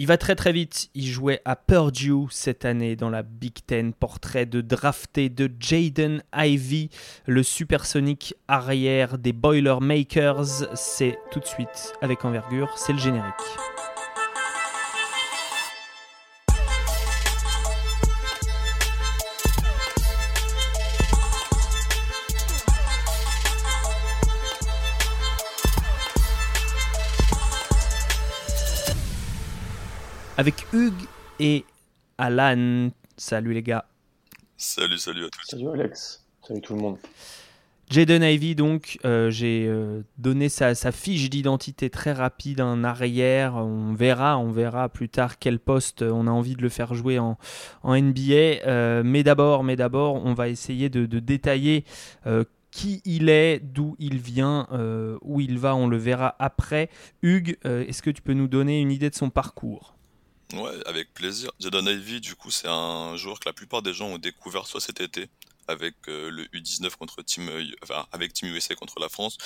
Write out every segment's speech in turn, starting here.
Il va très très vite. Il jouait à Purdue cette année dans la Big Ten. Portrait de drafté de Jaden Ivy, le supersonique arrière des Boilermakers. C'est tout de suite avec envergure. C'est le générique. Avec Hugues et Alan. Salut les gars. Salut, salut à tous. Salut Alex. Salut tout le monde. Jaden Ivy, donc, euh, j'ai euh, donné sa, fiche d'identité très rapide en arrière. On verra, on verra plus tard quel poste on a envie de le faire jouer en, NBA. Euh, mais d'abord, mais d'abord, on va essayer de, de détailler qui il est, d'où il vient, où il va. On le verra après. Hugues, est-ce que tu peux nous donner une idée de son parcours? Ouais, avec plaisir. Jaden Ivy, du coup, c'est un joueur que la plupart des gens ont découvert soit cet été avec euh, le U19 contre Team, enfin, avec Team USA contre la France,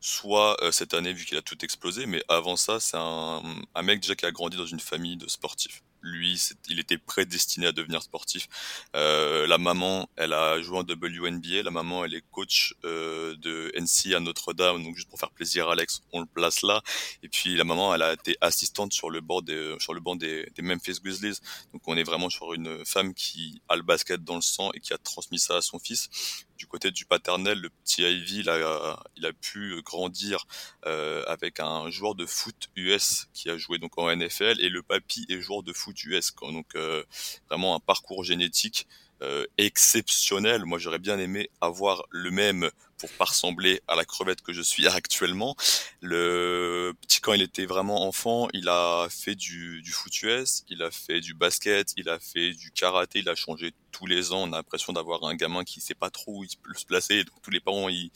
soit euh, cette année vu qu'il a tout explosé. Mais avant ça, c'est un, un mec déjà qui a grandi dans une famille de sportifs lui, il était prédestiné à devenir sportif. Euh, la maman, elle a joué en WNBA. La maman, elle est coach euh, de NC à Notre-Dame. Donc juste pour faire plaisir à Alex, on le place là. Et puis la maman, elle a été assistante sur le bord des, sur le banc des, des Memphis Grizzlies. Donc on est vraiment sur une femme qui a le basket dans le sang et qui a transmis ça à son fils du côté du paternel, le petit Ivy, il a, il a pu grandir euh, avec un joueur de foot US qui a joué donc en NFL et le papy est joueur de foot US. Quoi. Donc euh, vraiment un parcours génétique euh, exceptionnel. Moi, j'aurais bien aimé avoir le même pour pas ressembler à la crevette que je suis actuellement. Le petit quand il était vraiment enfant, il a fait du, du foot US, il a fait du basket, il a fait du karaté, il a changé tous les ans, on a l'impression d'avoir un gamin qui sait pas trop où il peut se placer. Donc tous les parents, ils,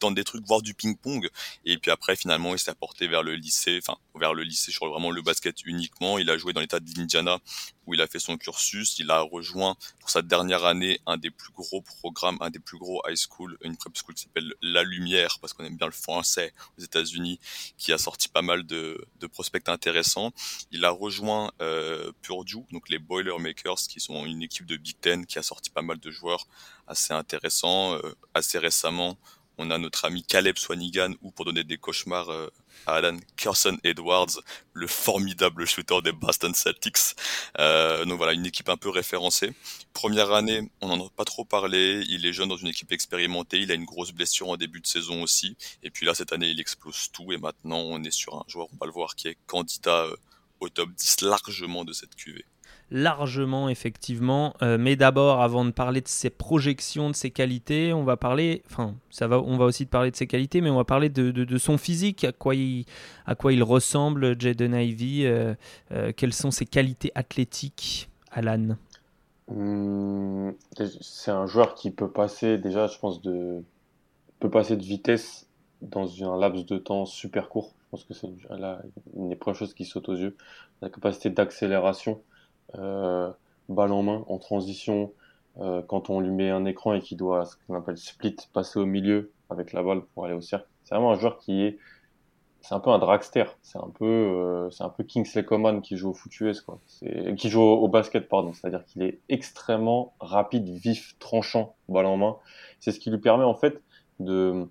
tentent des trucs, voir du ping-pong. Et puis après, finalement, il s'est apporté vers le lycée, enfin vers le lycée sur vraiment le basket uniquement. Il a joué dans l'état d'Indiana où il a fait son cursus. Il a rejoint pour sa dernière année un des plus gros programmes, un des plus gros high school, une prep school qui s'appelle La Lumière parce qu'on aime bien le français aux États-Unis, qui a sorti pas mal de, de prospects intéressants. Il a rejoint euh, Purdue, donc les Boilermakers, qui sont une équipe de Big Ten qui a sorti pas mal de joueurs assez intéressants. Euh, assez récemment, on a notre ami Caleb Swanigan, ou pour donner des cauchemars euh, à Alan Carson Edwards, le formidable shooter des Boston Celtics. Euh, donc voilà, une équipe un peu référencée. Première année, on n'en a pas trop parlé. Il est jeune dans une équipe expérimentée. Il a une grosse blessure en début de saison aussi. Et puis là, cette année, il explose tout. Et maintenant, on est sur un joueur, on va le voir, qui est candidat au top 10 largement de cette QV largement effectivement. Euh, mais d'abord, avant de parler de ses projections, de ses qualités, on va parler, enfin, ça va, on va aussi parler de ses qualités, mais on va parler de, de, son physique, à quoi il, à quoi il ressemble, Jaden Ivy, euh, euh, quelles sont ses qualités athlétiques, Alan? Hmm, c'est un joueur qui peut passer déjà, je pense, de peut passer de vitesse dans un laps de temps super court. Je pense que c'est une des premières choses qui saute aux yeux. La capacité d'accélération balle en main, en transition, euh, quand on lui met un écran et qu'il doit, ce qu'on appelle split, passer au milieu avec la balle pour aller au cercle. C'est vraiment un joueur qui est, c'est un peu un dragster. C'est un peu, euh, c'est un peu Kingsley Coman qui joue au foot US, quoi. qui joue au, basket, pardon. C'est-à-dire qu'il est extrêmement rapide, vif, tranchant, balle en main. C'est ce qui lui permet, en fait, de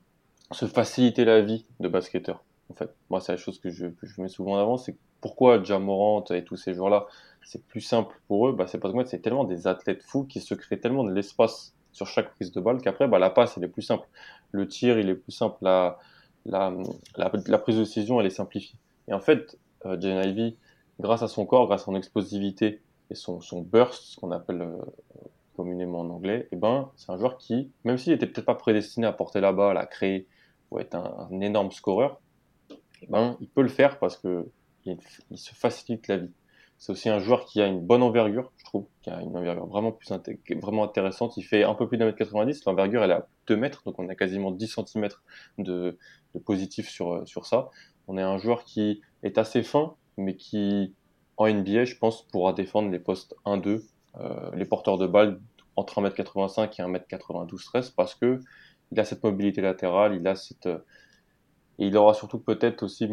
se faciliter la vie de basketteur. En fait, moi, c'est la chose que je, que je mets souvent en avant, c'est pourquoi Jamorant et tous ces joueurs-là c'est plus simple pour eux, bah, c'est parce que c'est tellement des athlètes fous qui se créent tellement de l'espace sur chaque prise de balle qu'après, bah, la passe, elle est plus simple. Le tir, il est plus simple. La, la, la, prise de décision, elle est simplifiée. Et en fait, euh, Jane Ivy, grâce à son corps, grâce à son explosivité et son, son burst, ce qu'on appelle euh, communément en anglais, eh ben, c'est un joueur qui, même s'il était peut-être pas prédestiné à porter la balle, à créer ou être un, énorme scoreur, eh ben, il peut le faire parce que il se facilite la vie. C'est aussi un joueur qui a une bonne envergure, je trouve, qui a une envergure vraiment plus vraiment intéressante. Il fait un peu plus d'un mètre 90, l'envergure elle est à 2 mètres, donc on a quasiment 10 cm de, positif sur, euh, sur ça. On est un joueur qui est assez fin, mais qui, en NBA, je pense, pourra défendre les postes 1-2, euh, les porteurs de balles entre 1m85 et 1m92 13, parce que il a cette mobilité latérale, il a cette, euh, et il aura surtout peut-être aussi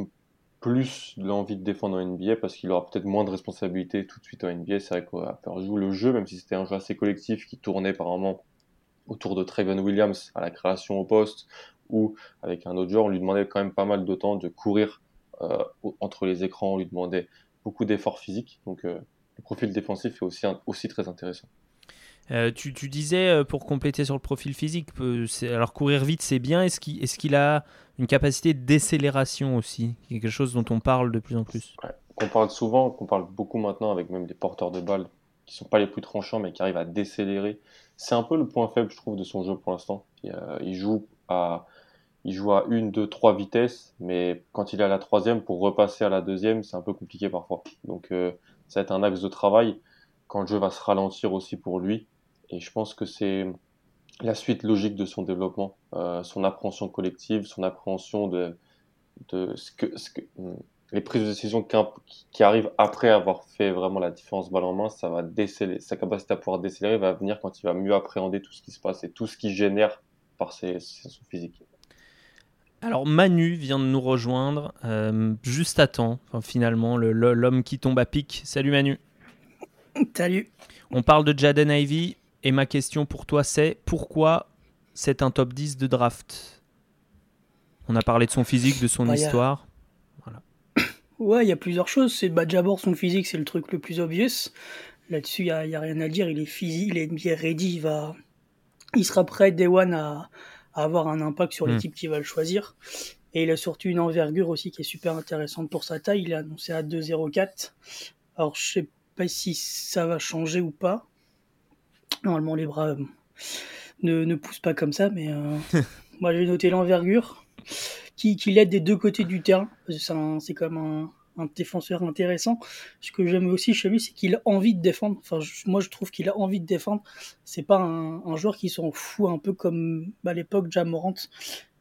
plus l'envie de défendre en NBA parce qu'il aura peut-être moins de responsabilités tout de suite en NBA. C'est vrai qu'on va faire jouer le jeu, même si c'était un jeu assez collectif qui tournait par moment autour de Trayvon Williams à la création au poste ou avec un autre joueur, on lui demandait quand même pas mal de temps de courir euh, entre les écrans, on lui demandait beaucoup d'efforts physiques. Donc euh, le profil défensif est aussi, aussi très intéressant. Euh, tu, disais, pour compléter sur le profil physique, alors courir vite c'est bien, est-ce qu'il a une capacité de décélération aussi quelque chose dont on parle de plus en plus? Ouais. Qu'on parle souvent, qu'on parle beaucoup maintenant avec même des porteurs de balles qui sont pas les plus tranchants mais qui arrivent à décélérer. C'est un peu le point faible, je trouve, de son jeu pour l'instant. Il, joue à il joue à une, deux, trois vitesses, mais quand il est à la troisième, pour repasser à la deuxième, c'est un peu compliqué parfois. Donc euh, ça va être un axe de travail quand le jeu va se ralentir aussi pour lui. Et je pense que c'est la suite logique de son développement, euh, son appréhension collective, son appréhension de, de ce que, ce que hmm, les prises de décision qui, qui, arrivent après avoir fait vraiment la différence balle en main, ça va déceler, sa capacité à pouvoir décélérer va venir quand il va mieux appréhender tout ce qui se passe et tout ce qui génère par ses, ses, son physique. Alors Manu vient de nous rejoindre euh, juste à temps, enfin, finalement, l'homme qui tombe à pic. Salut Manu. Salut. On parle de Jaden Ivy et ma question pour toi c'est pourquoi c'est un top 10 de draft? On a parlé de son physique, de son bah, histoire. Voilà. Ouais, il y a plusieurs choses. C'est bah, d'abord son physique, c'est le truc le plus obvious. Là-dessus, il n'y a, a, rien à dire. Il est physique, il est bien ready, il, va... il sera prêt Day One à avoir un impact sur hmm. l'équipe qui va le choisir. Et il a surtout une envergure aussi qui est super intéressante pour sa taille. Il est annoncé à 2,04. Alors je sais pas si ça va changer ou pas. Normalement les bras euh, ne, ne, poussent pas comme ça, mais euh, moi j'ai noté l'envergure qui, qui l'aide des deux côtés du terrain. C'est comme un, un défenseur intéressant. Ce que j'aime aussi chez lui, c'est qu'il a envie de défendre. Enfin, moi, je trouve qu'il a envie de défendre. C'est pas un, joueur qui s'en fout, un peu comme à l'époque Jamorant,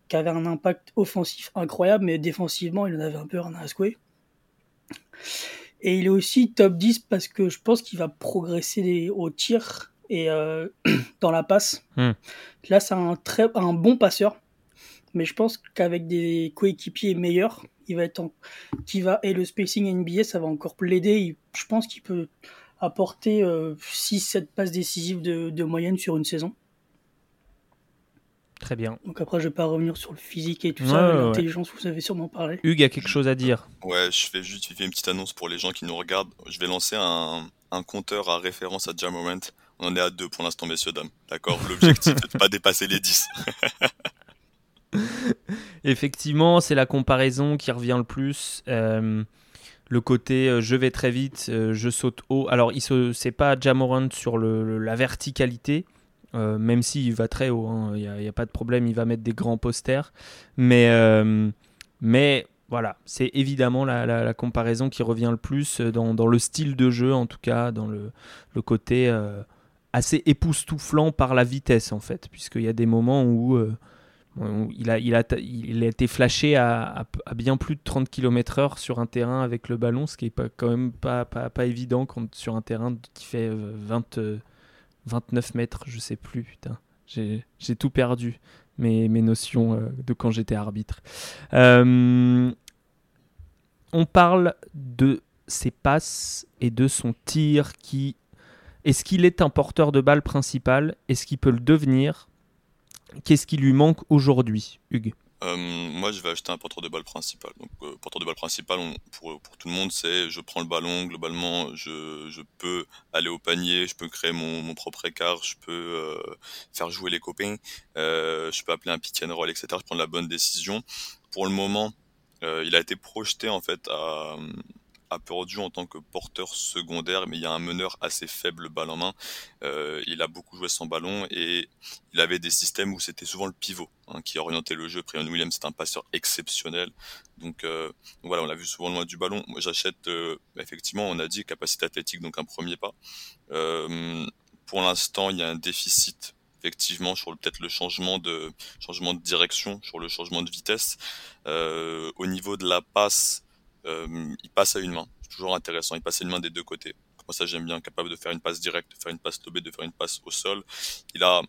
qui avait un impact offensif incroyable, mais défensivement, il en avait un peu rien à. Et il est aussi top 10 parce que je pense qu'il va progresser au tir et euh, dans la passe. Hmm. Là, c'est un, très, un bon passeur mais je pense qu'avec des coéquipiers meilleurs, il va être en... qui va et le spacing NBA, ça va encore l'aider. Je pense qu'il peut apporter 6-7 euh, passes décisives de, moyenne sur une saison. Très bien. Donc après, je vais pas revenir sur le physique et tout ça, l'intelligence, vous avez sûrement parlé. Hugues a quelque chose à dire. Ouais, je fais juste une petite annonce pour les gens qui nous regardent. Je vais lancer un, un compteur à référence à Jamorant. On est à deux pour l'instant, messieurs, dames. D'accord? L'objectif, c'est de pas dépasser les 10. Effectivement, c'est la comparaison qui revient le plus. Euh, le côté euh, je vais très vite, euh, je saute haut. Alors, il se, c'est pas Jamorant sur la verticalité, même s'il va très haut, hein. il n'y a, pas de problème, il va mettre des grands posters. Mais, voilà, c'est évidemment la, comparaison qui revient le plus dans, le style de jeu, en tout cas, dans le côté assez époustouflant par la vitesse, en fait, puisqu'il y a des moments où il a, il, a, il a été flashé à, bien plus de 30 km/h sur un terrain avec le ballon, ce qui est pas, quand même pas, pas, pas évident sur un terrain qui fait 20, euh, 29 euh, mètres, je sais plus. J'ai tout perdu, mes, mes notions euh, de quand j'étais arbitre. on parle de ses passes et de son tir qui. Est-ce qu'il est un porteur de balle principal? Est-ce qu'il peut le devenir? Qu'est-ce qui lui manque aujourd'hui, Hugues? Euh, moi, je vais acheter un porteur de balle principal. Donc, euh, porteur de balle principal, pour, tout le monde, c'est je prends le ballon, globalement, je, peux aller au panier, je peux créer mon, mon propre écart, je peux euh, faire jouer les copains, je peux appeler un pick and roll, etc. Je prends la bonne décision. Pour le moment, il a été projeté en fait à, a perdu en tant que porteur secondaire, mais il y a un meneur assez faible balle en main. Euh, il a beaucoup joué sans ballon et il avait des systèmes où c'était souvent le pivot hein, qui orientait le jeu. Prion Williams, c'est un passeur exceptionnel. Donc, euh, voilà, on l'a vu souvent loin du ballon. Moi, j'achète, euh, effectivement, on a dit capacité athlétique, donc un premier pas. pour l'instant, il y a un déficit effectivement sur peut-être le changement de changement de direction, sur le changement de vitesse. au niveau de la passe, il passe à une main. C'est toujours intéressant. Il passe à une main des deux côtés. Moi, ça, j'aime bien. Capable de faire une passe directe, de faire une passe lobée, de faire une passe au sol. Il a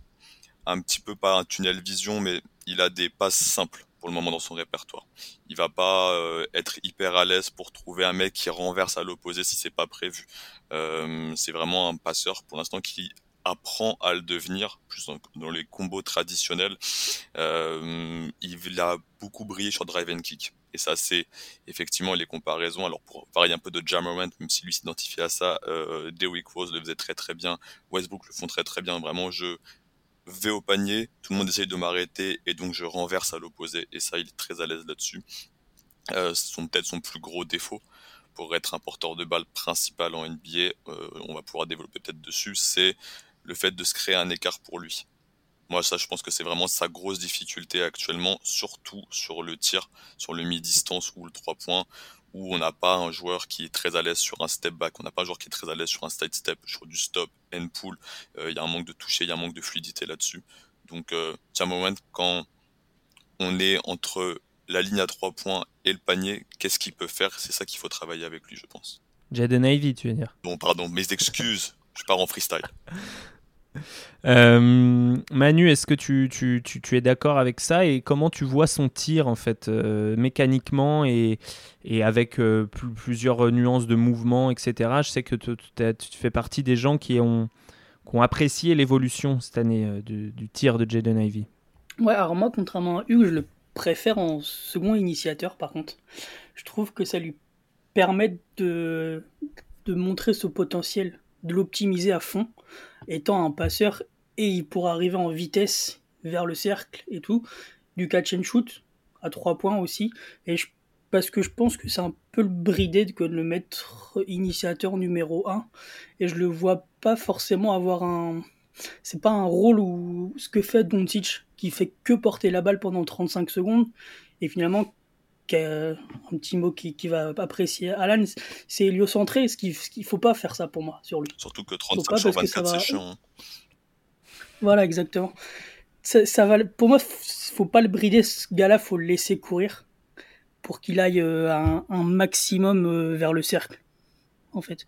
un petit peu pas un tunnel vision, mais il a des passes simples pour le moment dans son répertoire. Il va pas euh, être hyper à l'aise pour trouver un mec qui renverse à l'opposé si c'est pas prévu. Euh, c'est vraiment un passeur pour l'instant qui apprend à le devenir, plus dans, les combos traditionnels. Euh, il a beaucoup brillé sur drive and kick. Et ça, c'est effectivement les comparaisons. Alors, pour varier un peu de Jammerman, même si lui s'identifie à ça, euh, Dewick Rose le faisait très très bien. Westbrook le font très très bien. Vraiment, je vais au panier, tout le monde essaye de m'arrêter, et donc je renverse à l'opposé. Et ça, il est très à l'aise là-dessus. Euh, peut-être son plus gros défaut pour être un porteur de balle principal en NBA, euh, on va pouvoir développer peut-être dessus, c'est le fait de se créer un écart pour lui. Moi, ça, je pense que c'est vraiment sa grosse difficulté actuellement, surtout sur le tir, sur le mi-distance ou le 3 points, où on n'a pas un joueur qui est très à l'aise sur un step back, on n'a pas un joueur qui est très à l'aise sur un side step, sur du stop, end pull. Euh, il y a un manque de toucher, il y a un manque de fluidité là-dessus. Donc, euh, moment, quand on est entre la ligne à 3 points et le panier, qu'est-ce qu'il peut faire? C'est ça qu'il faut travailler avec lui, je pense. Jaden Ivy, tu veux dire? Bon, pardon, mes excuses, je pars en freestyle. Euh, Manu, est-ce que tu, es d'accord avec ça et comment tu vois son tir en fait euh, mécaniquement et, avec euh, plusieurs nuances de mouvement, etc. Je sais que tu fais partie des gens qui ont, qui ont apprécié l'évolution cette année du, du, tir de Jaden Ivy. Ouais, alors moi, contrairement à Hugues, je le préfère en second initiateur par contre. Je trouve que ça lui permet de, de montrer ce potentiel de l'optimiser à fond, étant un passeur, et il pourra arriver en vitesse vers le cercle et tout, du catch and shoot à trois points aussi, et parce que je pense que c'est un peu le bridé que de le mettre initiateur numéro 1, et je le vois pas forcément avoir un... C'est pas un rôle où ce que fait Doncic, qui fait que porter la balle pendant 35 secondes, et finalement un petit mot qui, va apprécier Alan, c'est héliocentré, ce qu'il ne faut pas faire ça pour moi sur lui. Surtout que 35 sur 24, c'est chiant. Voilà, exactement. Ça, va, pour moi, faut pas le brider, ce gars-là, faut le laisser courir pour qu'il aille euh, un, maximum euh, vers le cercle, en fait.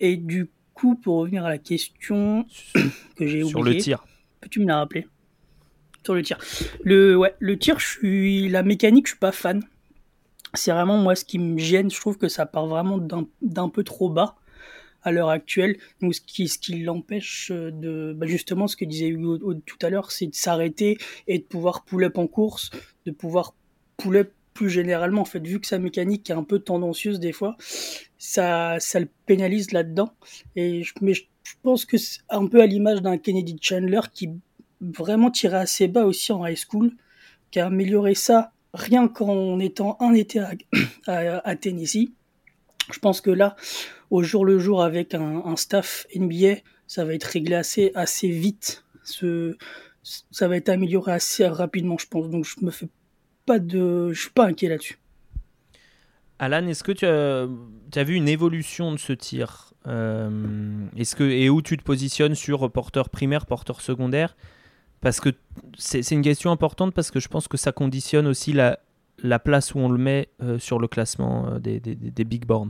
Et du coup, pour revenir à la question que j'ai oubliée... Sur le tir. Peux-tu me la rappeler? Le tir. Le, ouais, le tir, je suis, la mécanique, je suis pas fan. C'est vraiment moi ce qui me gêne. Je trouve que ça part vraiment d'un peu trop bas à l'heure actuelle. Donc, ce qui, ce qui l'empêche de, bah, justement, ce que disait Hugo tout à l'heure, c'est de s'arrêter et de pouvoir pull-up en course, de pouvoir pull-up plus généralement. En fait, vu que sa mécanique est un peu tendancieuse des fois, ça, ça le pénalise là-dedans. Et mais je pense que c'est un peu à l'image d'un Kennedy Chandler qui vraiment tiré assez bas aussi en high school, qui a amélioré ça rien qu'en étant un été à, Tennessee. Je pense que là, au jour le jour, avec un, staff NBA, ça va être réglé assez, assez vite. Ce, ça va être amélioré assez rapidement, je pense. Donc je me fais pas de, je suis pas inquiet là-dessus. Alan, est-ce que tu as, tu as, vu une évolution de ce tir? Euh, Est-ce que et où tu te positionnes sur porteur primaire, porteur secondaire? Parce que c'est une question importante parce que je pense que ça conditionne aussi la, la place où on le met euh, sur le classement euh, des, big boards.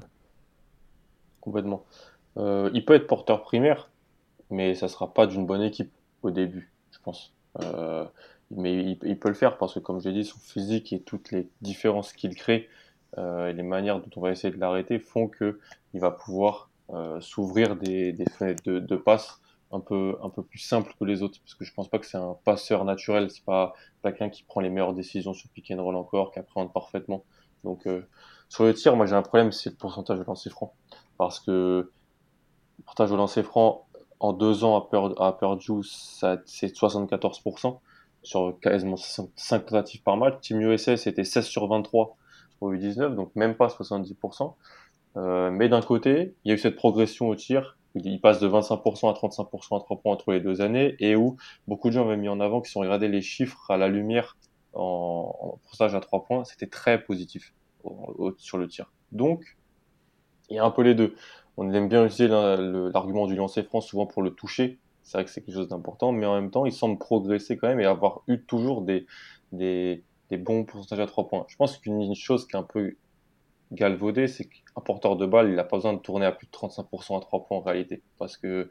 Complètement. Euh, il peut être porteur primaire, mais ça sera pas d'une bonne équipe au début, je pense. mais il, peut le faire parce que, comme j'ai dit, son physique et toutes les différences qu'il crée et les manières dont on va essayer de l'arrêter font que il va pouvoir s'ouvrir des, des, fenêtres de, de passe un peu un peu plus simple que les autres parce que je pense pas que c'est un passeur naturel. C'est pas quelqu'un qui prend les meilleures décisions sur pick and roll encore qui appréhende parfaitement. Donc euh, sur le tir moi j'ai un problème c'est le pourcentage de lancer franc parce que le pourcentage de lancer franc en deux ans à, Purdue c'est 74% sur quasiment 5 tentatives par match Team USA c'était 16 sur 23 au U19 donc même pas 70% euh, mais d'un côté il y a eu cette progression au tir il passe de 25% à 35% à 3 points entre les deux années et où beaucoup de gens avaient mis en avant, qui sont regardés les chiffres à la lumière en, en pourcentage à 3 points, c'était très positif sur le tir. Donc, il y a un peu les deux. On aime bien utiliser l'argument du lancer franc souvent pour le toucher. C'est vrai que c'est quelque chose d'important, mais en même temps, il semble progresser quand même et avoir eu toujours des, des, des bons pourcentages à 3 points. Je pense qu'une chose qui est un peu galvaudé, c'est qu'un porteur de balle, il n'a pas besoin de tourner à plus de 35% à 3 points en réalité. Parce que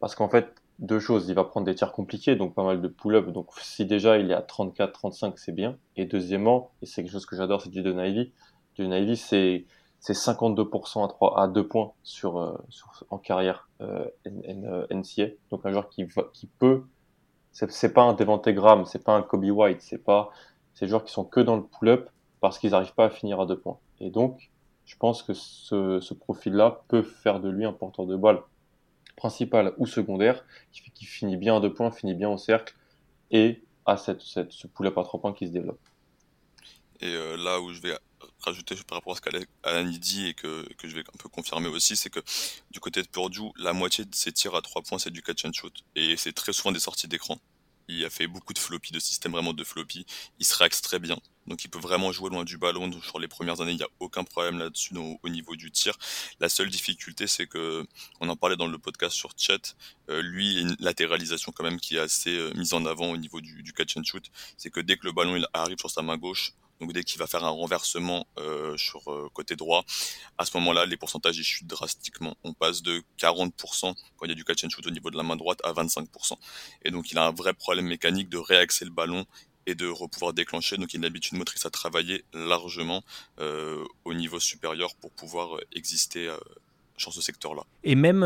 parce qu'en fait, deux choses. Il va prendre des tirs compliqués, donc pas mal de pull-up. Donc si déjà il est à 34-35, c'est bien. Et deuxièmement, et c'est quelque chose que j'adore, c'est Jaden Ivy. Jaden Ivy, c'est c'est 52% à 3 à 2 points sur, euh, sur en carrière euh, NCA. Euh, donc un joueur qui qui peut c'est pas un Devante Graham, c'est pas un Kobe White, c'est pas ces joueurs qui sont que dans le pull-up parce qu'ils n'arrivent pas à finir à deux points. Et donc, je pense que ce, profil-là peut faire de lui un porteur de balle principal ou secondaire, qui, finit bien à deux points, finit bien au cercle, et à cette, ce pull-up à trois points qui se développe. Et euh, là où je vais rajouter par rapport à ce qu'Alan dit et que, que, je vais un peu confirmer aussi, c'est que du côté de Purdue, la moitié de ses tirs à trois points, c'est du catch and shoot. Et c'est très souvent des sorties d'écran. Il a fait beaucoup de floppy, de système vraiment de floppy. Il se réaxe très bien. Donc il peut vraiment jouer loin du ballon. sur les premières années, il n'y a aucun problème là-dessus au niveau du tir. La seule difficulté, c'est que, on en parlait dans le podcast sur chat, euh, lui, il a une latéralisation quand même qui est assez euh, mise en avant au niveau du, catch and shoot. C'est que dès que le ballon arrive sur sa main gauche, donc dès qu'il va faire un renversement euh, sur euh, côté droit, à ce moment-là, les pourcentages ils chutent drastiquement. On passe de 40% quand il y a du catch and shoot au niveau de la main droite à 25%. Et donc il a un vrai problème mécanique de réaxer le ballon et de pouvoir déclencher. Donc une habitude motrice à travailler largement euh, au niveau supérieur pour pouvoir exister sur ce secteur-là. Et même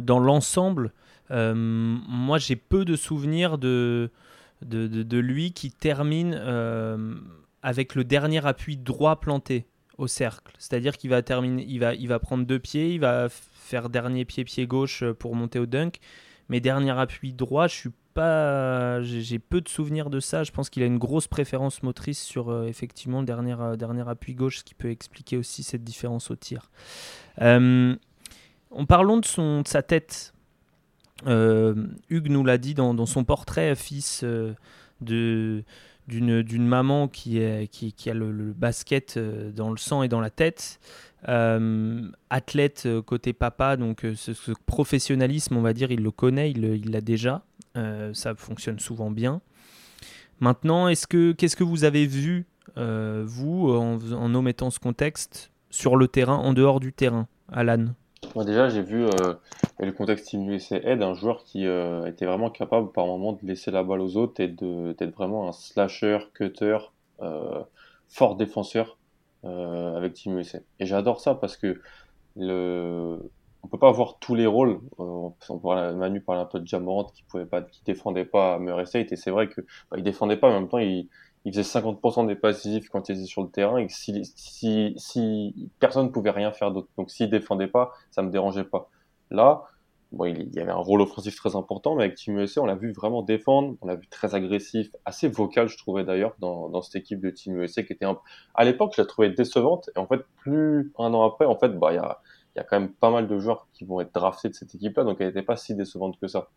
dans l'ensemble, moi j'ai peu de souvenirs de, de, de, lui qui termine avec le dernier appui droit planté au cercle. C'est-à-dire qu'il va terminer, il va, il va prendre deux pieds, il va faire dernier pied pied gauche euh, pour monter au dunk. Mais dernier appui droit, je suis pas, j'ai peu de souvenirs de ça. Je pense qu'il a une grosse préférence motrice sur euh, effectivement le dernier, euh, dernier appui gauche, ce qui peut expliquer aussi cette différence au tir. en parlant de sa tête, Hugues nous l'a dit dans, son portrait, fils de d'une maman qui, est, qui, a le, basket euh, dans le sang et dans la tête, euh, athlète euh, côté papa, donc ce, professionnalisme, on va dire, il le connaît, il l'a déjà, ça fonctionne souvent bien. Maintenant, est-ce que qu'est-ce que vous avez vu, vous, en, en omettant ce contexte, sur le terrain, en dehors du terrain, Alan? Moi déjà, j'ai vu euh, le contexte Team USA aide un joueur qui euh, était vraiment capable par moment de laisser la balle aux autres et d'être vraiment un slasher, cutter, euh, fort défenseur avec Team USA. Et j'adore ça parce que le on peut pas avoir tous les rôles. Euh, on pourrait Manu parler un peu de Jamorant qui pouvait pas, qui défendait pas Murray State et c'est vrai que bah, il défendait pas, mais en même temps il il faisait 50% des passifs quand il était sur le terrain et si, si, si personne ne pouvait rien faire d'autre. Donc s'il défendait pas, ça me dérangeait pas. Là, bon, il, y avait un rôle offensif très important, mais avec Team USA, on l'a vu vraiment défendre, on l'a vu très agressif, assez vocal, je trouvais d'ailleurs, dans, dans cette équipe de Team USA qui était un... à l'époque, je la trouvais décevante et en fait, plus un an après, en fait, bah, il y a, y a quand même pas mal de joueurs qui vont être draftés de cette équipe-là, donc elle n'était pas si décevante que ça.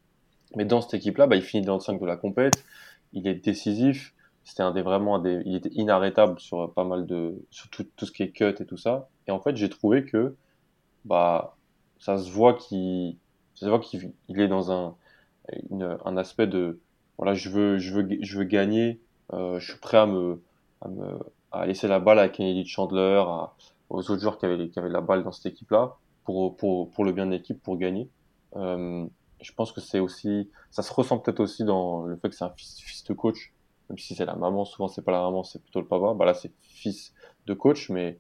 Mais dans cette équipe-là, bah, il finit dans le 5 de la compète, il est décisif, c'était un des vraiment des, il était inarrêtable sur pas mal de sur tout, tout ce qui est cut et tout ça. Et en fait j'ai trouvé que bah ça se voit qu'il ça se voit qu'il il est dans un un aspect de voilà je veux je veux je veux gagner euh, je suis prêt à me à laisser la balle à Kennedy Chandler à, aux autres joueurs qui avaient qui avaient la balle dans cette équipe là pour pour pour le bien de l'équipe pour gagner. Euh, je pense que c'est aussi ça se ressent peut-être aussi dans le fait que c'est un fils, fils de coach même si c'est la maman, souvent c'est pas la maman, c'est plutôt le papa. Bah là, c'est fils de coach, mais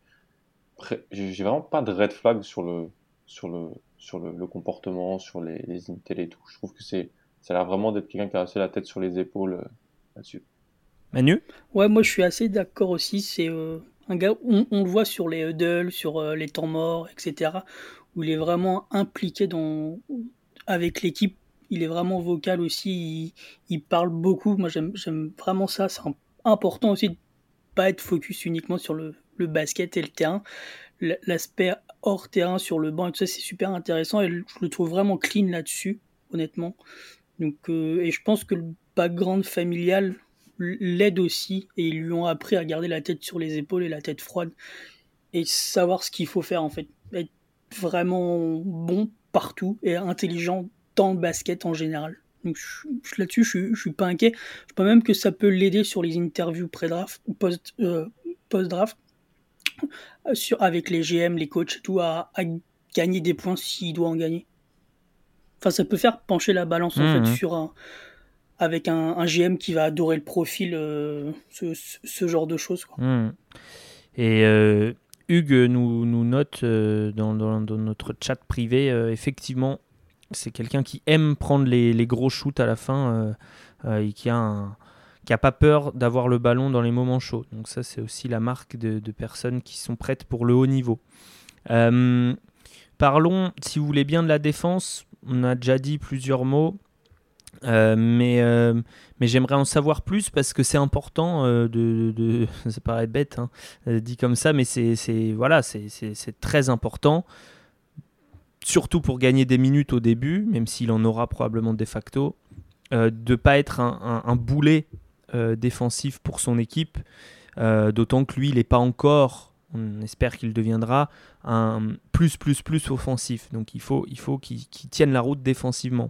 j'ai vraiment pas de red flag sur le, sur le, sur le, comportement, sur les, les intel et tout. Je trouve que c'est, ça a l'air vraiment d'être quelqu'un qui a assez la tête sur les épaules euh, là-dessus. Manu? Ouais, moi je suis assez d'accord aussi. C'est euh, un gars, on, on, le voit sur les huddles, sur euh, les temps morts, etc., où il est vraiment impliqué dans, avec l'équipe il est vraiment vocal aussi, il, parle beaucoup. Moi, j'aime vraiment ça. C'est important aussi de pas être focus uniquement sur le, basket et le terrain. L'aspect hors terrain sur le banc et tout ça, c'est super intéressant et je le trouve vraiment clean là-dessus, honnêtement. Donc, euh, et je pense que le background familial l'aide aussi et ils lui ont appris à garder la tête sur les épaules et la tête froide et savoir ce qu'il faut faire en fait. Être vraiment bon partout et intelligent dans le basket en général. Donc là-dessus, je, je suis pas inquiet. Je pense même que ça peut l'aider sur les interviews pré-draft ou euh, post-draft, sur avec les GM, les coachs tout, à, gagner des points s'il doit en gagner. Enfin, ça peut faire pencher la balance en Mhm. fait sur un avec un, un GM qui va adorer le profil, euh, ce, ce- ce genre de choses. Quoi. Hmm. Et euh, Hugues nous, nous note euh, dans, dans- dans notre chat privé, euh, effectivement, c'est quelqu'un qui aime prendre les, gros shoots à la fin euh, euh, et qui a, pas peur d'avoir le ballon dans les moments chauds. Donc ça, c'est aussi la marque de, personnes qui sont prêtes pour le haut niveau. Euh, parlons, si vous voulez bien, de la défense. On a déjà dit plusieurs mots. Mais j'aimerais en savoir plus parce que c'est important de, ça paraît bête hein, dit comme ça mais c'est voilà c'est très important surtout pour gagner des minutes au début même s'il en aura probablement de facto euh, de pas être un, boulet euh, défensif pour son équipe euh, d'autant que lui il n'est pas encore on espère qu'il deviendra un plus plus plus offensif. Donc il faut il faut qu'il tienne la route défensivement.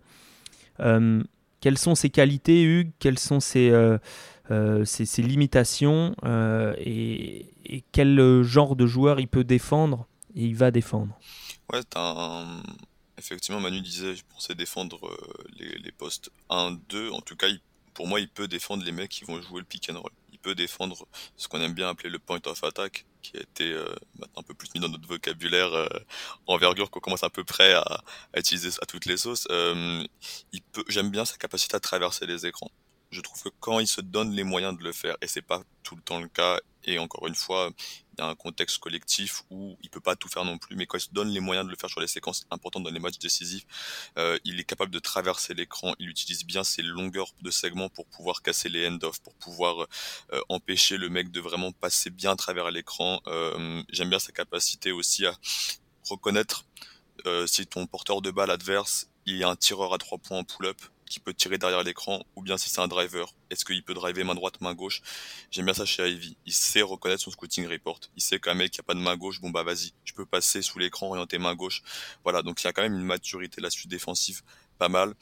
Quelles sont ses qualités, Hugues? Quelles sont ses, limitations et, quel genre de joueur il peut défendre et il va défendre? Ouais, un- effectivement, Manu disait, je pensais défendre euh, les, postes 1-2. En tout cas, pour moi, il peut défendre les mecs qui vont jouer le pick and roll. Il peut défendre ce qu'on aime bien appeler le point of attack, qui a été euh, maintenant un peu plus mis dans notre vocabulaire euh, envergure qu'on commence à peu près à, à utiliser à toutes les sauces. Euh, il peut, j'aime bien sa capacité à traverser les écrans. Je trouve que quand il se donne les moyens de le faire, et c'est pas tout le temps le cas, et encore une fois, il y a un contexte collectif où il peut pas tout faire non plus, mais quand il se donne les moyens de le faire sur les séquences importantes dans les matchs décisifs, euh, il est capable de traverser l'écran, il utilise bien ses longueurs de segments pour pouvoir casser les end-off, pour pouvoir euh, empêcher le mec de vraiment passer bien à travers l'écran. Euh, J'aime bien sa capacité aussi à reconnaître si ton porteur de balle adverse il y un tireur à trois points en pull-up qui peut tirer derrière l'écran, ou bien si c'est un driver, est-ce qu'il peut driver main droite, main gauche? J'aime bien ça chez Ivy. Il sait reconnaître son scouting report. Il sait qu'un mec qui a pas de main gauche, bon bah vas-y, je peux passer sous l'écran, orienter main gauche. Voilà, donc il y a quand même une maturité là-dessus défensive pas mal.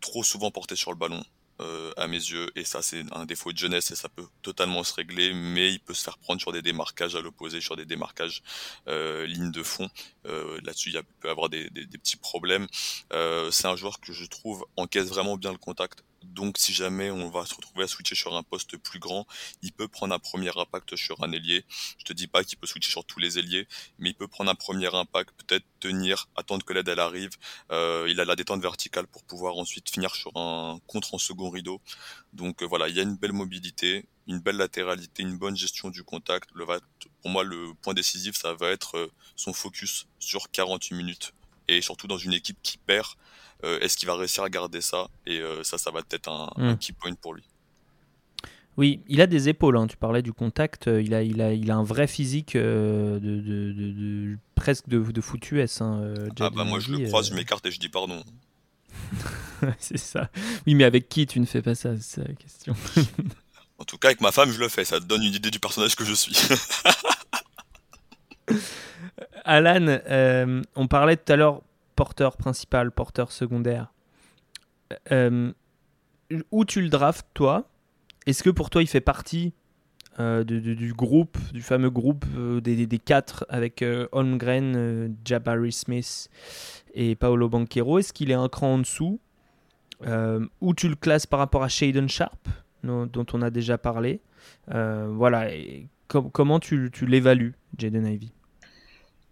Trop souvent porté sur le ballon, euh, à mes yeux, et ça c'est un défaut de jeunesse et ça peut totalement se régler, mais il peut se faire prendre sur des démarquages à l'opposé, sur des démarquages euh, ligne de fond. Euh, Là-dessus, il peut avoir des, des- des petits problèmes. Euh, c'est un joueur que je trouve encaisse vraiment bien le contact. Donc, si jamais on va se retrouver à switcher sur un poste plus grand, il peut prendre un premier impact sur un ailier. Je te dis pas qu'il peut switcher sur tous les ailiers, mais il peut prendre un premier impact, peut-être tenir, attendre que l'aide elle arrive. Euh, il a la détente verticale pour pouvoir ensuite finir sur un contre en second rideau. Donc euh, voilà, il y a une belle mobilité, une belle latéralité, une bonne gestion du contact. Pour moi, le point décisif, ça va être euh, son focus sur 48 minutes et surtout dans une équipe qui perd. euh, Est-ce qu'il va réussir à garder ça? Et euh, ça, ça va être un, un Mm. key point pour lui. Oui, il a des épaules, hein, tu parlais du contact, euh, il a, il a, il a un vrai physique de, de- de- de- presque de, foot US. Hein, Ah bah moi je le croise, je m'écarte et je dis pardon. c'est ça. Oui, mais avec qui tu ne fais pas ça C'est la question. En tout cas, avec ma femme, je le fais. Ça te donne une idée du personnage que je suis. Alan, euh, on parlait tout à l'heure porteur principal, porteur secondaire. Euh, où tu le draftes, toi? Est-ce que pour toi, il fait partie euh, du groupe, du fameux groupe des, quatre avec Holmgren, Jabari Smith et Paolo Banquero? Est-ce qu'il est un cran en dessous? Où tu le classes par rapport à Shaden Sharp, dont, dont on a déjà parlé? Voilà. comment tu, tu l'évalues, Jaden Ivey?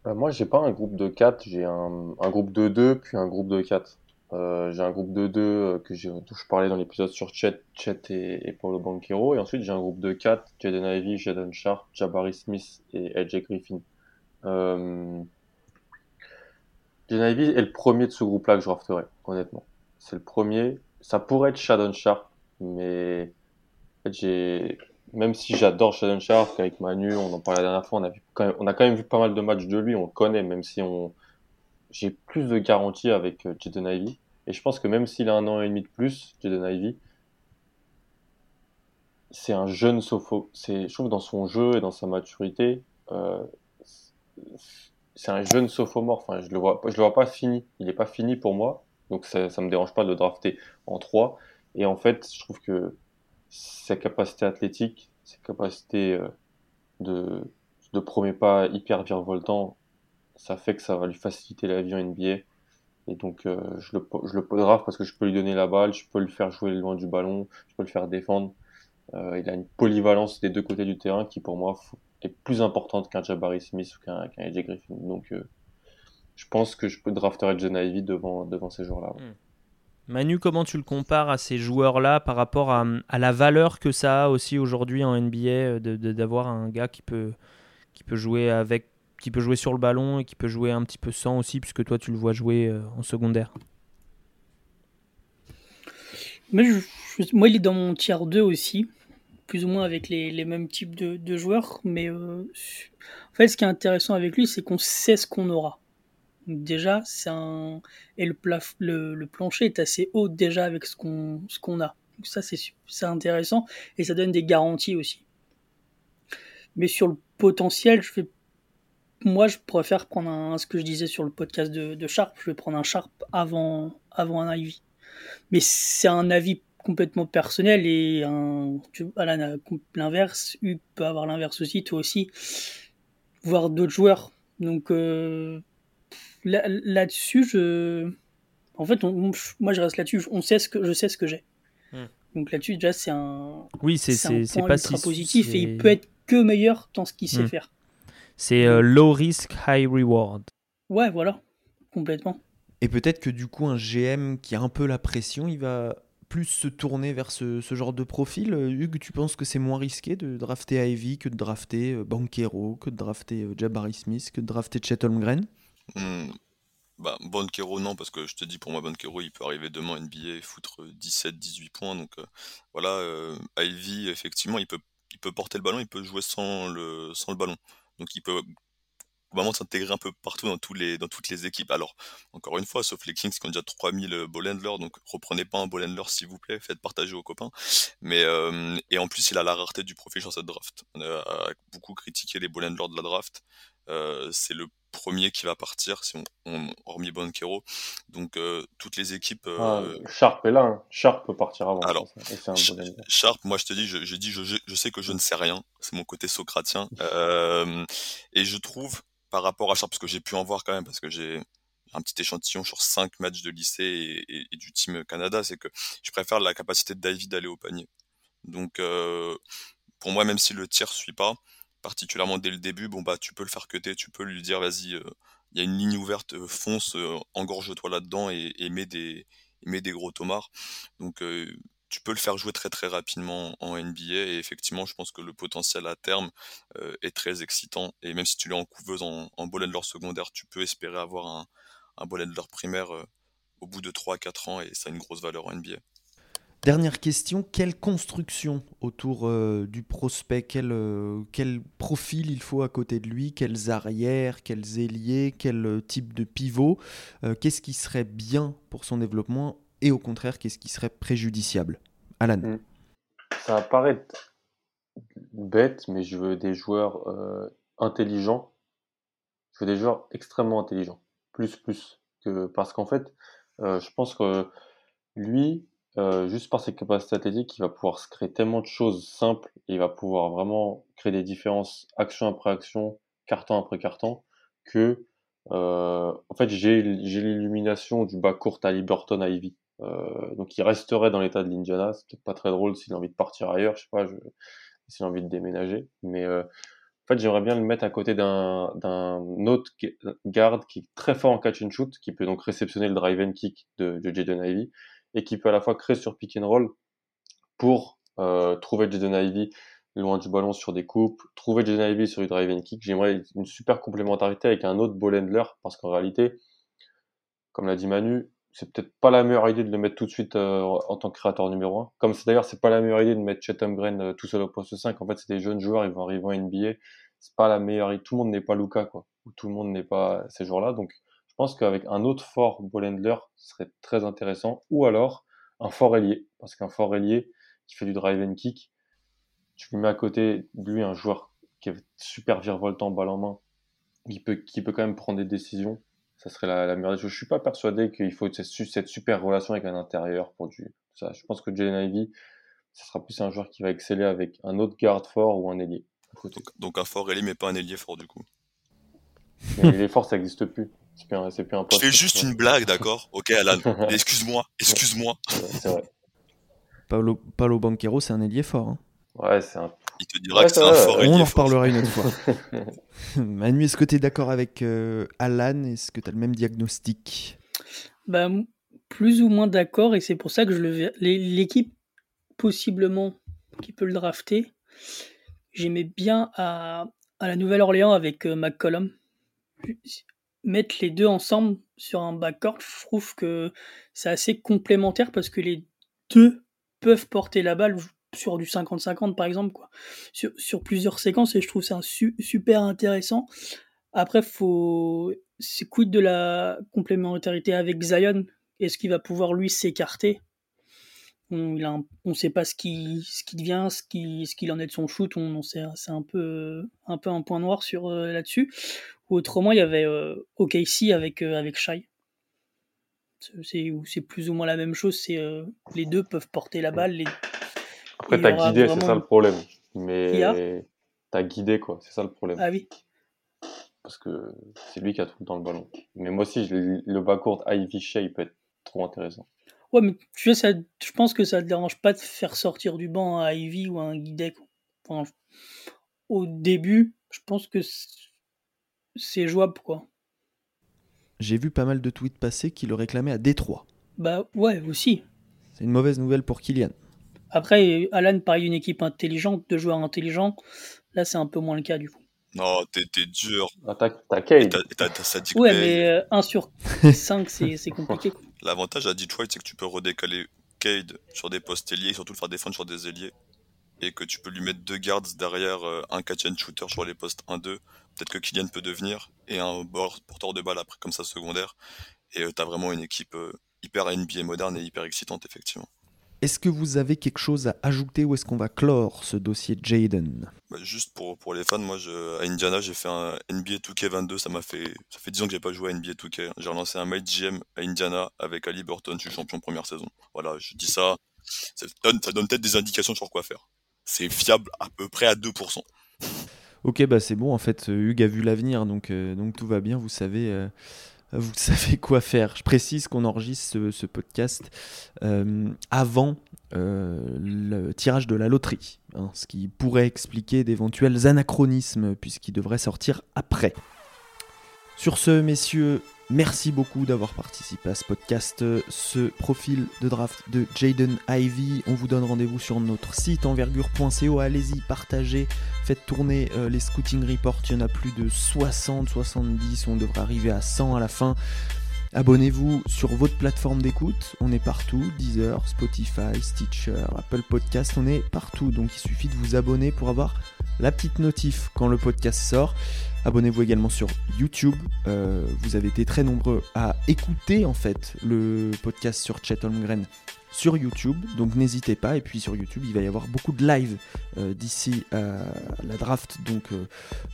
Euh, moi, j'ai pas un groupe de 4, j'ai un, un groupe de 2, puis un groupe de 4. Euh, j'ai un groupe de 2 euh, que j'ai, dont je parlais dans l'épisode sur Chet, Chet et, Paulo Banquero. Et ensuite, j'ai un groupe de 4, Jaden Ivey, Jaden Sharp, Jabari Smith et AJ Griffin. Euh... Jaden Ivey est le premier de ce groupe-là que je drafterai, honnêtement. C'est le premier. Ça pourrait être Shadon Sharp, mais j'ai, même si j'adore Shadon Sharp, avec Manu, on en parlait la dernière fois, on a, vu quand même, on a quand même vu pas mal de matchs de lui, on le connaît, même si on, j'ai plus de garanties avec euh, Jaden Ivey. Et je pense que même s'il a un an et demi de plus, Jaden Ivey, c'est un jeune. C'est, je trouve dans son jeu et dans sa maturité, euh, c'est un jeune sophomore. Enfin, je le vois, je le vois pas fini. Il est pas fini pour moi. Donc ça, ça me dérange pas de le drafter en 3. Et en fait, je trouve que sa capacité athlétique, sa capacité euh, de, de premier pas hyper virevoltant, ça fait que ça va lui faciliter la vie en NBA. Et donc, euh, je, le, je le draft parce que je peux lui donner la balle, je peux le faire jouer loin du ballon, je peux le faire défendre. Euh, il a une polyvalence des deux côtés du terrain qui, pour moi, est plus importante qu'un Jabari Smith ou qu'un qu AJ Griffin. Donc, je pense que je peux drafter John Ivy devant, devant ces joueurs-là. Hmm. Manu, comment tu le compares à ces joueurs-là par rapport à, la valeur que ça a aussi aujourd'hui en NBA d'avoir de, un gars qui peut, jouer avec qui peut jouer sur le ballon et qui peut jouer un petit peu sans aussi, puisque toi tu le vois jouer euh, en secondaire? Moi, il est dans mon tiers 2 aussi, plus ou moins avec les, mêmes types de, de joueurs. Mais euh, en fait, ce qui est intéressant avec lui, c'est qu'on sait ce qu'on aura. Déjà, c'est un. Et le, plaf... le, le, plancher est assez haut déjà avec ce qu'on ce qu'on a. Donc, ça, c'est intéressant et ça donne des garanties aussi. Mais sur le potentiel, je vais moi, je préfère prendre un, ce que je disais sur le podcast de, Sharp, je vais prendre un Sharp avant, avant un Ivy. Mais c'est un avis complètement personnel et un, l'inverse, U peut avoir l'inverse aussi, toi aussi, voir d'autres joueurs. Donc euh, là-dessus, je, en fait, on, moi je reste là-dessus, on sait ce que je sais ce que j'ai. Hmm. Donc là-dessus, déjà, c'est un, oui, c'est c'est pas si positif et il peut être que meilleur dans ce qu'il sait hmm. faire. C'est euh, low risk, high reward. Ouais, voilà, complètement. Et peut-être que du coup, un GM qui a un peu la pression, il va plus se tourner vers ce, ce genre de profil. Euh, Hugues, tu penses que c'est moins risqué de drafter Ivy que de drafter euh, Banquero, que de drafter Jabari Smith, que de drafter Chet Holmgren? Hmm. Bah, non, parce que je te dis, pour moi, Banquero, il peut arriver demain NBA et foutre 17-18 points. Donc voilà, Ivy, effectivement, il peut, il peut porter le ballon, il peut jouer sans le, sans le ballon. Donc il peut vraiment s'intégrer un peu partout dans, tous les, dans toutes les équipes. Alors, encore une fois, sauf les Kings qui ont déjà 3000 ball handlers, donc reprenez pas un ball s'il vous plaît, faites partager aux copains. Mais, euh, et en plus, il a la rareté du profil sur cette draft. On a beaucoup critiqué les ball de la draft. Euh, c'est le premier qui va partir, si on, on hormis Banquero. Donc euh, toutes les équipes. Euh... Ah, Sharp est là, hein. Sharp peut partir avant. Alors, Sharp, moi je te dis, je, je dis, je, je, sais que je ne sais rien. C'est mon côté socratien. Euh, et je trouve, par rapport à Sharp, parce que j'ai pu en voir quand même, parce que j'ai un petit échantillon sur cinq matchs de lycée et, et, et du team Canada, c'est que je préfère la capacité de David d'aller au panier. Donc euh, pour moi, même si le tir suit pas, particulièrement dès le début, bon bah tu peux le faire cutter, tu peux lui dire vas-y, euh, il y a une ligne ouverte, euh, fonce, euh, engorge-toi là-dedans et, et mets des mets des gros tomards. Donc tu peux le faire jouer très très rapidement en NBA et effectivement je pense que le potentiel à terme est très excitant et même si tu l'es en couveuse en, en ball handler secondaire tu peux espérer avoir un, un ball handler primaire au bout de 3-4 ans et ça a une grosse valeur en NBA. Dernière question, quelle construction autour euh, du prospect? Quel, euh, quel, profil il faut à côté de lui? Quels arrières? Quels ailiers? Quel euh, type de pivot? Qu'est-ce qui serait bien pour son développement? Et au contraire, qu'est-ce qui serait préjudiciable? Alan mm. Ça va paraître bête, mais je veux des joueurs intelligents. Je veux des joueurs extrêmement intelligents. Plus, plus. Que, parce qu'en fait, je pense que lui, euh, juste par ses capacités athlétiques, il va pouvoir se créer tellement de choses simples et il va pouvoir vraiment créer des différences action après action, carton après carton, que euh, en fait j'ai l'illumination du bas court à Liberton Ivy. Euh, donc il resterait dans l'état de l'Indiana, c'est peut-être pas très drôle s'il a envie de partir ailleurs, je sais pas, s'il a envie de déménager, mais en fait j'aimerais bien le mettre à côté d'un d'un autre garde qui est très fort en catch and shoot, qui peut donc réceptionner le drive and kick de, de Jaden Ivy et qui peut à la fois créer sur pick and roll pour euh, trouver Jaden Ivy loin du ballon sur des coupes, trouver Jaden Ivy sur du drive and kick. J'aimerais une super complémentarité avec un autre ball handler parce qu'en réalité, comme l'a dit Manu, c'est peut-être pas la meilleure idée de le mettre tout de suite euh, en tant que créateur numéro 1. Comme d'ailleurs, c'est pas la meilleure idée de mettre Chet Holmgren euh, tout seul au poste 5. En fait, c'est des jeunes joueurs, ils vont arriver en NBA. C'est pas la meilleure idée. Tout le monde n'est pas Luca, quoi. Ou tout le monde n'est pas ces joueurs-là. Donc, pense qu'avec un autre fort ball handler, ce serait très intéressant. Ou alors un fort ailier, parce qu'un fort ailier qui fait du drive and kick, tu lui mets à côté de lui un joueur qui est super virevoltant, balle en main, qui peut, qui peut quand même prendre des décisions. Ça serait la, la meilleure des choses. Je suis pas persuadé qu'il faut cette, cette, super relation avec un intérieur pour du ça. Je pense que Jalen Ivy, ça sera plus un joueur qui va exceller avec un autre garde fort ou un ailier. Donc, donc, un fort ailier, mais pas un ailier fort du coup. Les forts, ça n'existe plus. C'est plus un, c'est plus un Je fais juste une blague, d'accord? Ok, Alan. Excuse-moi, excuse-moi. Ouais, c'est vrai. Paolo, Paolo Banquero, c'est un ailier fort. hein. Ouais, c'est un. Il te dira Ouais, que c'est un fort ouais. On en reparlera une autre fois. Manu, est-ce que tu es d'accord avec euh, Alan? Est-ce que tu as le même diagnostic? Bah, plus ou moins d'accord, et c'est pour ça que je le ver- L'équipe, possiblement, qui peut le drafter, j'aimais bien à, à la Nouvelle-Orléans avec euh, McCollum. Mettre les deux ensemble sur un backcourt, je trouve que c'est assez complémentaire parce que les deux peuvent porter la balle sur du 50-50 par exemple, quoi. Sur, plusieurs séquences, et je trouve ça super intéressant. Après, faut. C'est quid de la complémentarité avec Zion? Est-ce qu'il va pouvoir lui s'écarter? On ne sait pas ce qui, devient, ce qui- ce qu'il en est de son shoot. On, c'est un peu, un peu un point noir sur euh, là-dessus. Ou autrement, il y avait euh, OKC avec euh, avec Shai. C'est- plus ou moins la même chose. C'est euh, les deux peuvent porter la balle. Les... Après, t'as guidé, c'est ça le problème. Mais t'as guidé, quoi. C'est ça le problème. Ah oui. Parce que c'est lui qui a tout le temps le ballon. Mais moi aussi, l'ai- le backcourt Ivy Shea, il peut être trop intéressant. Ouais, mais tu vois, ça, je pense que ça te dérange pas de faire sortir du banc un Ivy ou un Guidec. Enfin, au début, je pense que c'est- jouable, quoi. J'ai vu pas mal de tweets passer qui le réclamaient à Détroit. Bah ouais, aussi. C'est une mauvaise nouvelle pour Kylian. Après, Alan parle d'une équipe intelligente, de joueurs intelligents. Là, c'est un peu moins le cas, du coup. Non, t'es t'es dur. Ah, t'as t'as Et Cade. t'as et t'as- t'as Sadiq Ouais, Bey. mais euh, 1 sur 5, c'est c'est compliqué. quoi. L'avantage à Detroit, c'est que tu peux redécaler Cade sur des postes ailiers et surtout le faire défendre sur des ailiers. Et que tu peux lui mettre deux guards derrière euh, un catch and shooter sur les postes 1-2. Peut-être que Kylian peut devenir. Et un porteur de balle après, comme ça, secondaire. Et euh, t'as vraiment une équipe euh, hyper NBA moderne et hyper excitante, effectivement. Est-ce que vous avez quelque chose à ajouter ou est-ce qu'on va clore ce dossier Jaden? Bah, juste pour, pour les fans, moi je, à Indiana j'ai fait un NBA 2K22, ça m'a fait ça fait 10 ans que j'ai pas joué à NBA 2K. J'ai relancé un My GM à Indiana avec Ali Burton, je suis champion première saison. Voilà, je dis ça, ça donne, ça donne peut-être des indications sur quoi faire. C'est fiable à peu près à 2%. Ok, bah c'est bon, en fait, euh, Hugues a vu l'avenir, donc, euh, donc tout va bien, vous savez, euh, vous savez quoi faire. Je précise qu'on enregistre ce, podcast avant le tirage de la loterie, hein, ce qui pourrait expliquer d'éventuels anachronismes, puisqu'il devrait sortir après. Sur ce, messieurs, merci beaucoup d'avoir participé à ce podcast. Ce profil de draft de Jaden Ivy, on vous donne rendez-vous sur notre site envergure.co. Allez-y, partagez, faites tourner euh, les scouting reports. Il y en a plus de 60, 70. On devrait arriver à 100 à la fin. Abonnez-vous sur votre plateforme d'écoute. On est partout Deezer, Spotify, Stitcher, Apple Podcast. On est partout. Donc il suffit de vous abonner pour avoir la petite notif quand le podcast sort. Abonnez-vous également sur YouTube. Euh, vous avez été très nombreux à écouter en fait le podcast sur Chet Holmgren sur YouTube. Donc n'hésitez pas. Et puis sur YouTube, il va y avoir beaucoup de live euh, d'ici à la draft. Donc euh,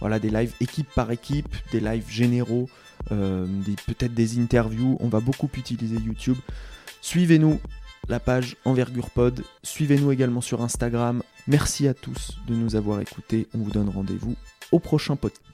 voilà, des lives équipe par équipe, des lives généraux, euh, peut-être des interviews. On va beaucoup utiliser YouTube. Suivez-nous la page Envergure Pod. Suivez-nous également sur Instagram. Merci à tous de nous avoir écoutés. On vous donne rendez-vous au prochain podcast.